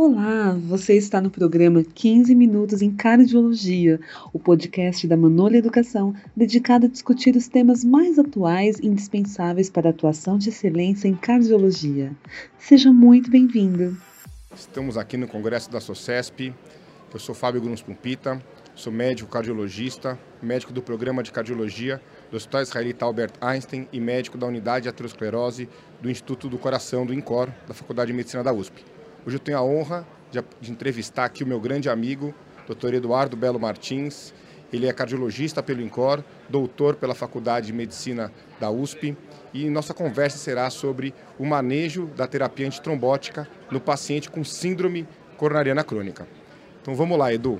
Olá, você está no programa 15 Minutos em Cardiologia, o podcast da Manolha Educação, dedicado a discutir os temas mais atuais e indispensáveis para a atuação de excelência em cardiologia. Seja muito bem-vindo. Estamos aqui no Congresso da SOCESP. Eu sou Fábio Gruns Pumpita, sou médico cardiologista, médico do programa de cardiologia do Hospital Israelita Albert Einstein e médico da unidade de aterosclerose do Instituto do Coração do INCOR, da Faculdade de Medicina da USP. Hoje eu tenho a honra de, de entrevistar aqui o meu grande amigo, Dr. Eduardo Belo Martins. Ele é cardiologista pelo INCOR, doutor pela Faculdade de Medicina da USP e nossa conversa será sobre o manejo da terapia antitrombótica no paciente com síndrome coronariana crônica. Então vamos lá, Edu.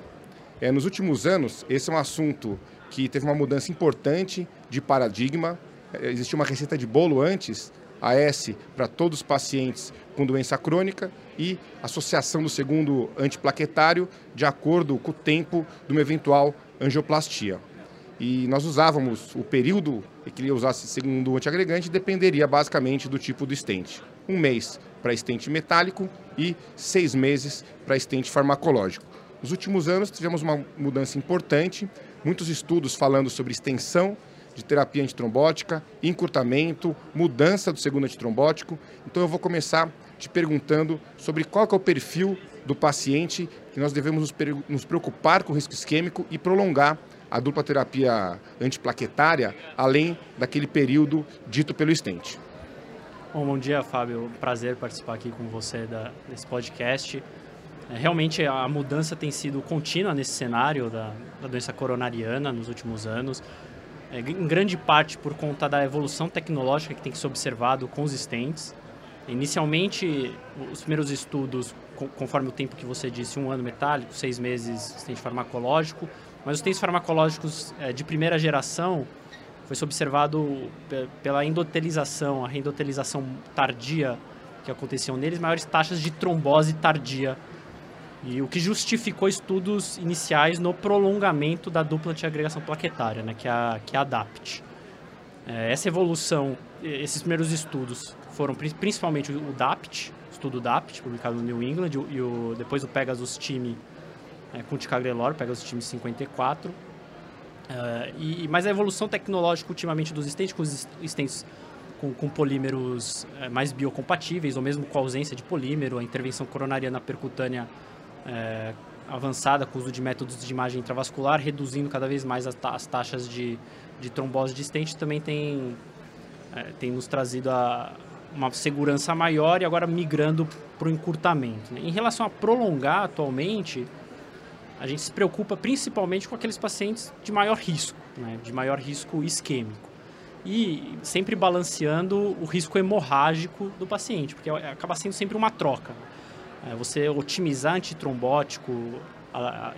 É, nos últimos anos, esse é um assunto que teve uma mudança importante de paradigma. É, existia uma receita de bolo antes, AS para todos os pacientes com doença crônica e associação do segundo antiplaquetário de acordo com o tempo de uma eventual angioplastia. E nós usávamos o período que ele usasse segundo antiagregante dependeria basicamente do tipo do estente. Um mês para estente metálico e seis meses para estente farmacológico. Nos últimos anos tivemos uma mudança importante, muitos estudos falando sobre extensão de terapia antitrombótica, encurtamento, mudança do segundo antitrombótico. Então eu vou começar te perguntando sobre qual é o perfil do paciente que nós devemos nos preocupar com o risco isquêmico e prolongar a dupla terapia antiplaquetária além daquele período dito pelo estente. Bom, bom dia, Fábio. Prazer participar aqui com você da, desse podcast. É, realmente a mudança tem sido contínua nesse cenário da, da doença coronariana nos últimos anos é, em grande parte por conta da evolução tecnológica que tem que ser observado estentes. Inicialmente, os primeiros estudos, conforme o tempo que você disse, um ano metálico, seis meses estente farmacológico, mas os estentes farmacológicos é, de primeira geração foi -se observado pela endotelização, a reendotelização tardia que aconteciam neles, maiores taxas de trombose tardia e o que justificou estudos iniciais no prolongamento da dupla antiagregação plaquetária, né, que, é a, que é a DAPT. É, essa evolução, esses primeiros estudos foram principalmente o DAPT, estudo DAPT, publicado no New England, e o, depois o Pegasus Time é, com ticagrelor, Pegasus Time 54. É, e, mas a evolução tecnológica ultimamente dos stents, com os stents com, com, polímeros é, mais biocompatíveis, ou mesmo com ausência de polímero, a intervenção coronariana percutânea é, avançada com o uso de métodos de imagem intravascular, reduzindo cada vez mais as, ta as taxas de, de trombose de stent, também tem, é, tem nos trazido a, uma segurança maior e agora migrando para o encurtamento. Né? Em relação a prolongar atualmente, a gente se preocupa principalmente com aqueles pacientes de maior risco, né? de maior risco isquêmico. E sempre balanceando o risco hemorrágico do paciente, porque acaba sendo sempre uma troca. É, você otimizar antitrombótico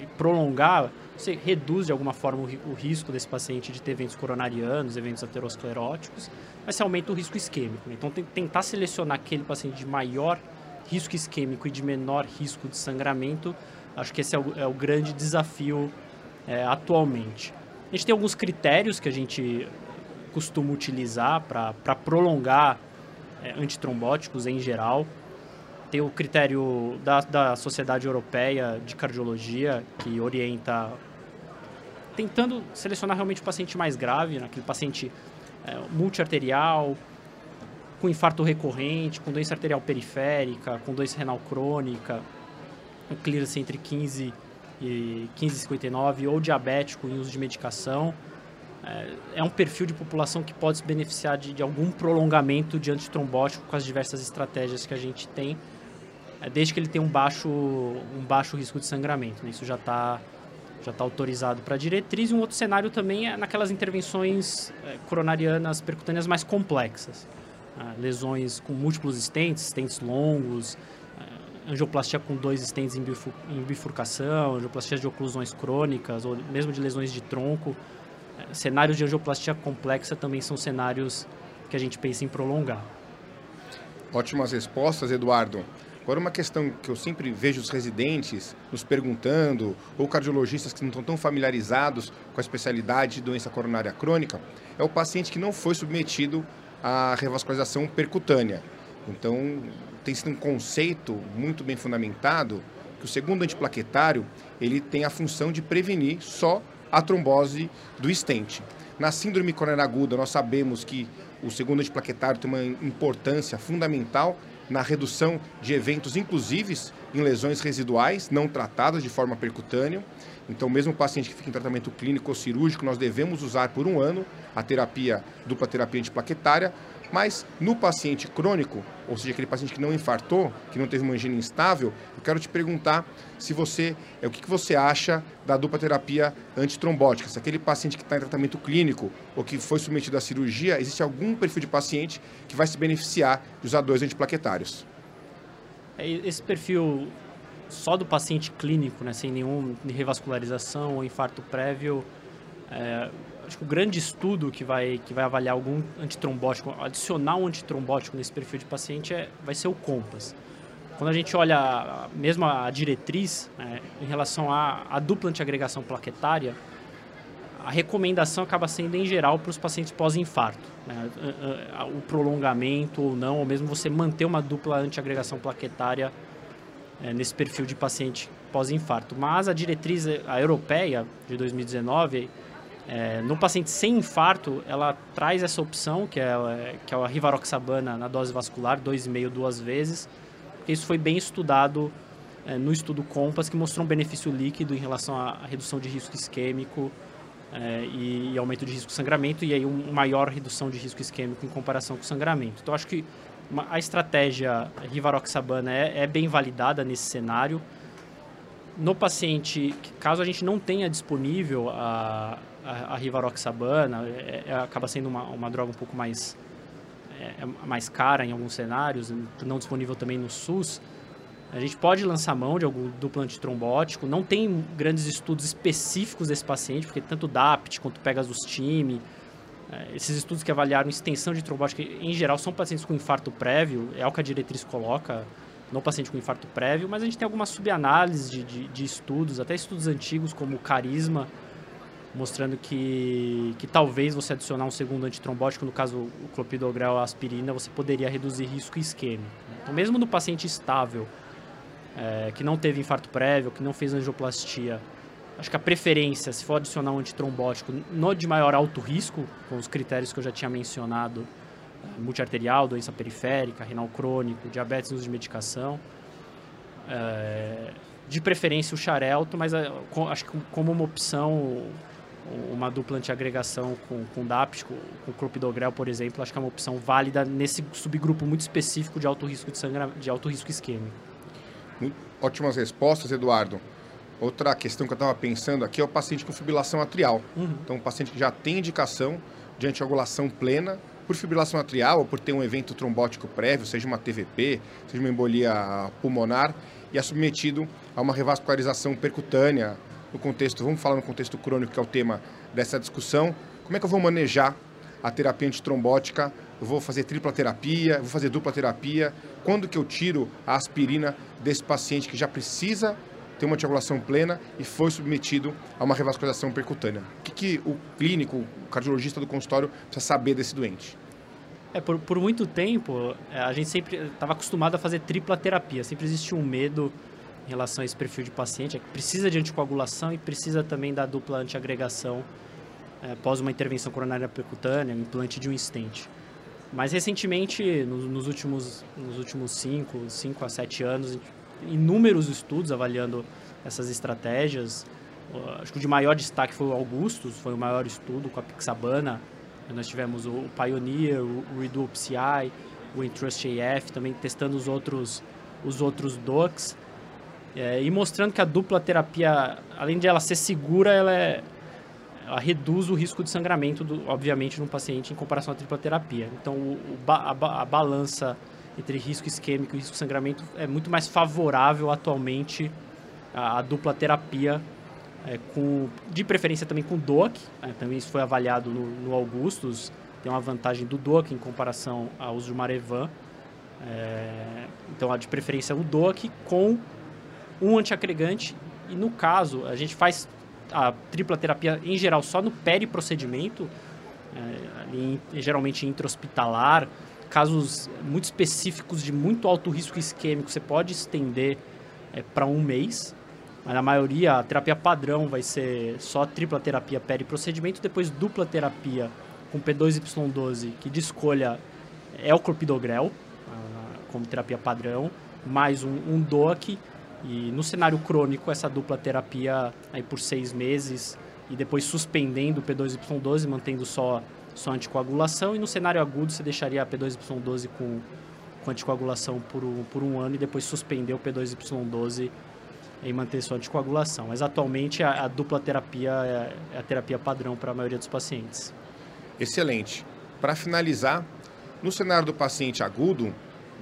e prolongar, você reduz de alguma forma o, o, risco desse paciente de ter eventos coronarianos, eventos ateroscleróticos, mas você aumenta o risco isquêmico. Né? Então, tem, tentar selecionar aquele paciente de maior risco isquêmico e de menor risco de sangramento, acho que esse é o, é o grande desafio é, atualmente. A gente tem alguns critérios que a gente costuma utilizar para prolongar é, antitrombóticos em geral tem o critério da, da Sociedade Europeia de Cardiologia, que orienta tentando selecionar realmente o paciente mais grave, né? aquele paciente é, multiarterial, com infarto recorrente, com doença arterial periférica, com doença renal crônica, um clearance entre 15 e 15,59 ou diabético em uso de medicação. É, é um perfil de população que pode se beneficiar de, de algum prolongamento de antitrombótico com as diversas estratégias que a gente tem desde que ele tenha um baixo, um baixo risco de sangramento. Né? Isso já está já tá autorizado para diretriz. E um outro cenário também é naquelas intervenções é, coronarianas percutâneas mais complexas. Né? lesões com múltiplos estentes, estentes longos, é, angioplastia com dois estentes em, em bifurcação, angioplastia de oclusões crônicas, ou mesmo de lesões de tronco. É, cenários de angioplastia complexa também são cenários que a gente pensa em prolongar. Ótimas respostas, Eduardo. Agora, uma questão que eu sempre vejo os residentes nos perguntando, ou cardiologistas que não estão tão familiarizados com a especialidade de doença coronária crônica, é o paciente que não foi submetido à revascularização percutânea. Então, tem sido um conceito muito bem fundamentado que o segundo antiplaquetário ele tem a função de prevenir só a trombose do estente. Na síndrome coronariana aguda, nós sabemos que o segundo antiplaquetário tem uma importância fundamental na redução de eventos inclusivos em lesões residuais não tratadas de forma percutânea. Então, mesmo o paciente que fica em tratamento clínico ou cirúrgico, nós devemos usar por um ano a terapia, dupla terapia antiplaquetária, mas no paciente crônico, ou seja, aquele paciente que não infartou, que não teve uma angina instável, eu quero te perguntar se você, é o que, que você acha da dupla terapia antitrombótica. Se aquele paciente que está em tratamento clínico ou que foi submetido à cirurgia, existe algum perfil de paciente que vai se beneficiar de usar dois antiplaquetários? É, esse perfil só do paciente clínico, né, sem nenhum revascularização ou infarto prévio, é, acho que o grande estudo que vai, que vai avaliar algum antitrombótico, adicionar um antitrombótico nesse perfil de paciente é, vai ser o COMPAS. Quando a gente olha mesmo a diretriz né, em relação à, à dupla antiagregação plaquetária, a recomendação acaba sendo em geral para os pacientes pós-infarto. Né, o prolongamento ou não, ou mesmo você manter uma dupla antiagregação plaquetária é, nesse perfil de paciente pós-infarto. Mas a diretriz a europeia de 2019 é, no paciente sem infarto, ela traz essa opção, que é, que é a rivaroxabana na dose vascular, 2,5 duas vezes. Isso foi bem estudado é, no estudo COMPAS, que mostrou um benefício líquido em relação à redução de risco isquêmico é, e, e, aumento de risco de sangramento, e aí uma maior redução de risco isquêmico em comparação com o sangramento. Então, acho que uma, a estratégia rivaroxabana é, é bem validada nesse cenário. No paciente, caso a gente não tenha disponível a, a, rivaroxabana é, é, acaba sendo uma, uma droga um pouco mais, é, é, mais cara em alguns cenários, não disponível também no SUS. A gente pode lançar mão de algum duplo antitrombótico. Não tem grandes estudos específicos desse paciente, porque tanto DAPT quanto Pegasus-Time, é, esses estudos que avaliaram extensão de trombótica, em geral, são pacientes com infarto prévio, é o que a diretriz coloca, no paciente com infarto prévio, mas a gente tem algumas subanálises de, de, de estudos, até estudos antigos, como Carisma, mostrando que, que talvez você adicionar um segundo antitrombótico, no caso o clopidogrel a aspirina, você poderia reduzir risco isquêmico. Então, mesmo no paciente estável, é, que não teve infarto prévio, que não fez angioplastia, acho que a preferência, se for adicionar um antitrombótico no de maior alto risco, com os critérios que eu já tinha mencionado, é, multiarterial, doença periférica, renal crônico, diabetes, uso de medicação, é, de preferência o xarelto, mas é, acho que como uma opção uma dupla antiagregação com, com DAPT, com, com clopidogrel, por exemplo, acho que é uma opção válida nesse subgrupo muito específico de alto risco de, sangra, de alto risco isquêmico. Ótimas respostas, Eduardo. Outra questão que eu estava pensando aqui é o paciente com fibrilação atrial. Uhum. Então, um paciente que já tem indicação de antiagulação plena por fibrilação atrial ou por ter um evento trombótico prévio, seja uma TVP, seja uma embolia pulmonar, e é submetido a uma revascularização percutânea no contexto, vamos falar no contexto crônico, que é o tema dessa discussão, como é que eu vou manejar a terapia antitrombótica? Eu vou fazer tripla terapia, vou fazer dupla terapia? Quando que eu tiro a aspirina desse paciente que já precisa ter uma anticoagulação plena e foi submetido a uma revascularização percutânea? O que, que o clínico, o cardiologista do consultório precisa saber desse doente? É, por, por muito tempo, é, a gente sempre estava acostumado a fazer tripla terapia. Sempre existiu um medo relação a esse perfil de paciente, é que precisa de anticoagulação e precisa também da dupla antiagregação é, após uma intervenção coronária percutânea, implante de um stent. Mas recentemente, nos, nos últimos nos últimos 5 cinco, a 7 anos, inúmeros estudos avaliando essas estratégias. Acho que o de maior destaque foi o Augustus, foi o maior estudo com a Pixabana. Nós tivemos o Pioneer, o Redup CI, o Entrust AF, também testando os outros, os outros DOCs. É, e mostrando que a dupla terapia, além de ela ser segura, ela, é, ela reduz o risco de sangramento, do, obviamente, no paciente em comparação à tripla terapia. Então, o, o, a, a, balança entre risco isquêmico e risco de sangramento é muito mais favorável atualmente à, à dupla terapia, é, com, de preferência também com DOAC. Né? Também isso foi avaliado no, no Augustus. Tem uma vantagem do DOAC em comparação ao uso de Marevan. É, então, de preferência o DOAC com um antiagregante e no caso a gente faz a tripla terapia em geral só no periprocedimento, é, geralmente intra-hospitalar casos muito específicos de muito alto risco isquêmico, você pode estender é, para um mês, mas na maioria a terapia padrão vai ser só tripla terapia peri-procedimento, depois dupla terapia com P2Y12, que de escolha é o clopidogrel, ah, como terapia padrão, mais um, um DOAC, e no cenário crônico essa dupla terapia aí por seis meses e depois suspendendo o P2Y12, mantendo só, só anticoagulação, e no cenário agudo você deixaria a P2Y12 com, com anticoagulação por um, por um ano e depois suspender o P2Y12 em manter sua anticoagulação. Mas atualmente a, a dupla terapia é, é a terapia padrão para a maioria dos pacientes. Excelente. Para finalizar, no cenário do paciente agudo,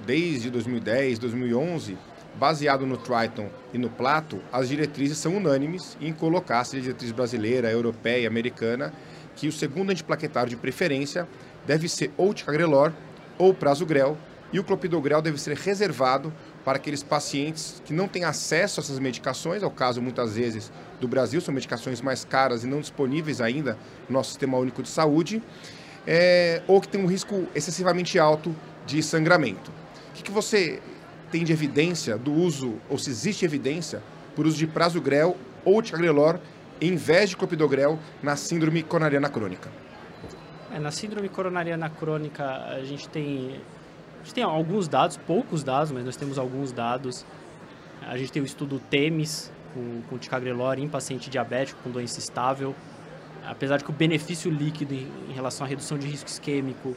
desde 2010, 2011, baseado no Triton e no Plato, as diretrizes são unânimes em colocar, se a diretriz brasileira, europeia, americana, que o segundo antiplaquetário de preferência deve ser ou ticagrelor ou prasugrel, e o clopidogrel deve ser reservado para aqueles pacientes que não têm acesso a essas medicações, é o caso muitas vezes do Brasil, são medicações mais caras e não disponíveis ainda no nosso Sistema Único de Saúde, é, ou que tem um risco excessivamente alto de sangramento. O que, que você tem de evidência do uso, ou se existe evidência, por uso de prasugrel ou ticagrelor em vez de clopidogrel na síndrome coronariana crônica? É, na síndrome coronariana crônica, a gente tem a gente tem alguns dados, poucos dados, mas nós temos alguns dados. A gente tem o estudo TEMES com, com ticagrelor em paciente diabético com doença estável. Apesar de que o benefício líquido em, em relação à redução de risco isquêmico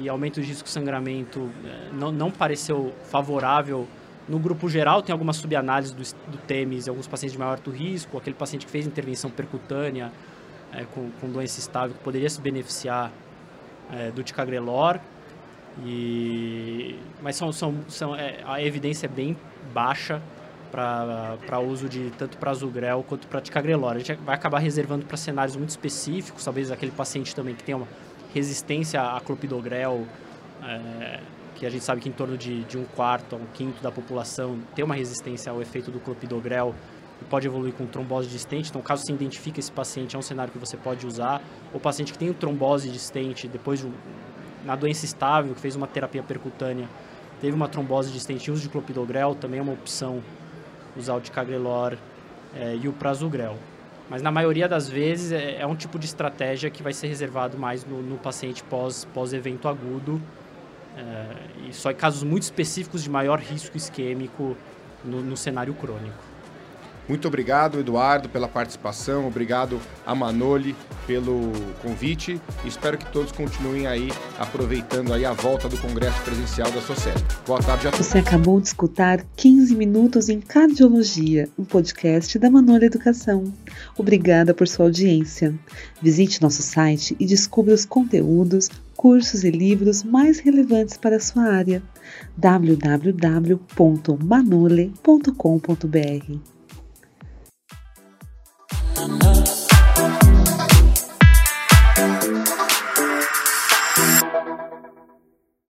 e aumento de risco de sangramento eh, não, não pareceu favorável no grupo geral, tem algumas subanálises do, do TEMES, alguns pacientes de maior alto risco, aquele paciente que fez intervenção percutânea é, com, com doença estável, que poderia se beneficiar é, do ticagrelor. E, mas são, são, são, é, a evidência é bem baixa para uso de tanto para azugrel quanto para ticagrelor. A gente vai acabar reservando para cenários muito específicos, talvez aquele paciente também que tem uma resistência a clopidogrel, é, que a gente sabe que em torno de, de um quarto a um quinto da população tem uma resistência ao efeito do clopidogrel e pode evoluir com trombose distente. Então, caso se identifique esse paciente, é um cenário que você pode usar. O paciente que tem trombose distente depois de na doença estável, que fez uma terapia percutânea, teve uma trombose distente, uso de clopidogrel também é uma opção usar o ticagrelor é, e o prasugrel. Mas na maioria das vezes é, é, um tipo de estratégia que vai ser reservado mais no, no paciente pós, pós-evento agudo é, e só em casos muito específicos de maior risco isquêmico no, no cenário crônico. Muito obrigado, Eduardo, pela participação. Obrigado a Manoli pelo convite. Espero que todos continuem aí aproveitando aí a volta do Congresso Presencial da Sociedade. Boa tarde a todos. Você acabou de escutar 15 minutos em Cardiologia, um podcast da Manoli Educação. Obrigada por sua audiência. Visite nosso site e descubra os conteúdos, cursos e livros mais relevantes para a sua área. www.manole.com.br